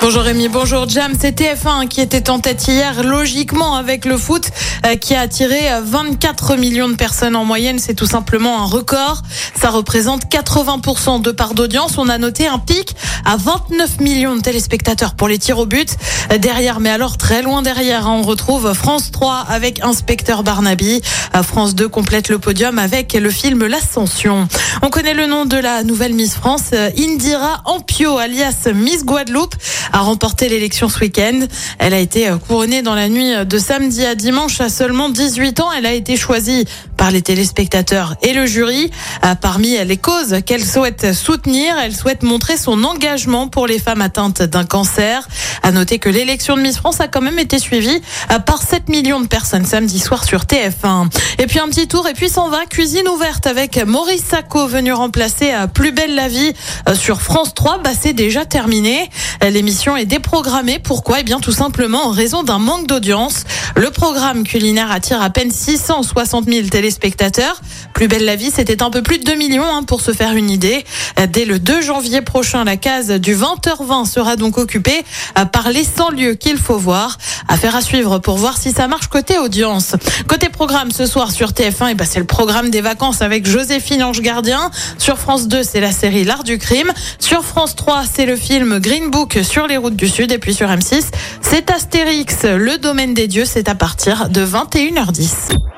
Bonjour Rémi, bonjour Jam. C'est TF1 qui était en tête hier, logiquement avec le foot, euh, qui a attiré euh, 24 millions de personnes en moyenne. C'est tout simplement un record. Ça représente 80% de part d'audience. On a noté un pic à 29 millions de téléspectateurs pour les tirs au but. Euh, Derrière, mais alors très loin derrière, hein, on retrouve France 3 avec Inspecteur Barnaby. Euh, France 2 complète le podium avec le film L'Ascension. On connaît le nom de la nouvelle Miss France, euh, Indira Ampio, alias Miss Guadeloupe, a remporté l'élection ce week-end. Elle a été euh, couronnée dans la nuit de samedi à dimanche à seulement 18 ans. Elle a été choisie par les téléspectateurs et le jury. Euh, Parmi les causes qu'elle souhaite soutenir, elle souhaite montrer son engagement pour les femmes atteintes d'un cancer. À noter que l'élection de Miss France a quand même été suivie euh, par 7 millions de personnes samedi soir sur TF1. Et puis un petit tour et puis s'en va. Cuisine ouverte avec Maurice Sacco venu remplacer à Plus belle la vie euh, sur France 3. Bah, c'est déjà terminé. Euh, L'émission est déprogrammée. Pourquoi? Eh bien tout simplement en raison d'un manque d'audience. Le programme culinaire attire à peine 660 000 téléspectateurs. Plus belle la vie, c'était un peu plus de 2 millions hein, pour se faire une idée. Euh, Dès le 2 janvier prochain, la case du 20h20 sera donc occupée euh, par les 100 lieux qu'il faut voir. Affaire à suivre pour voir si ça marche côté audience. Côté programme ce soir sur TF1, et ben c'est le programme des vacances avec Joséphine Ange Gardien. Sur France 2, c'est la série L'Art du crime. Sur France 3, c'est le film Green Book sur les routes du Sud. Et puis sur M6, c'est Astérix, le domaine des dieux. C'est à partir de 21h10.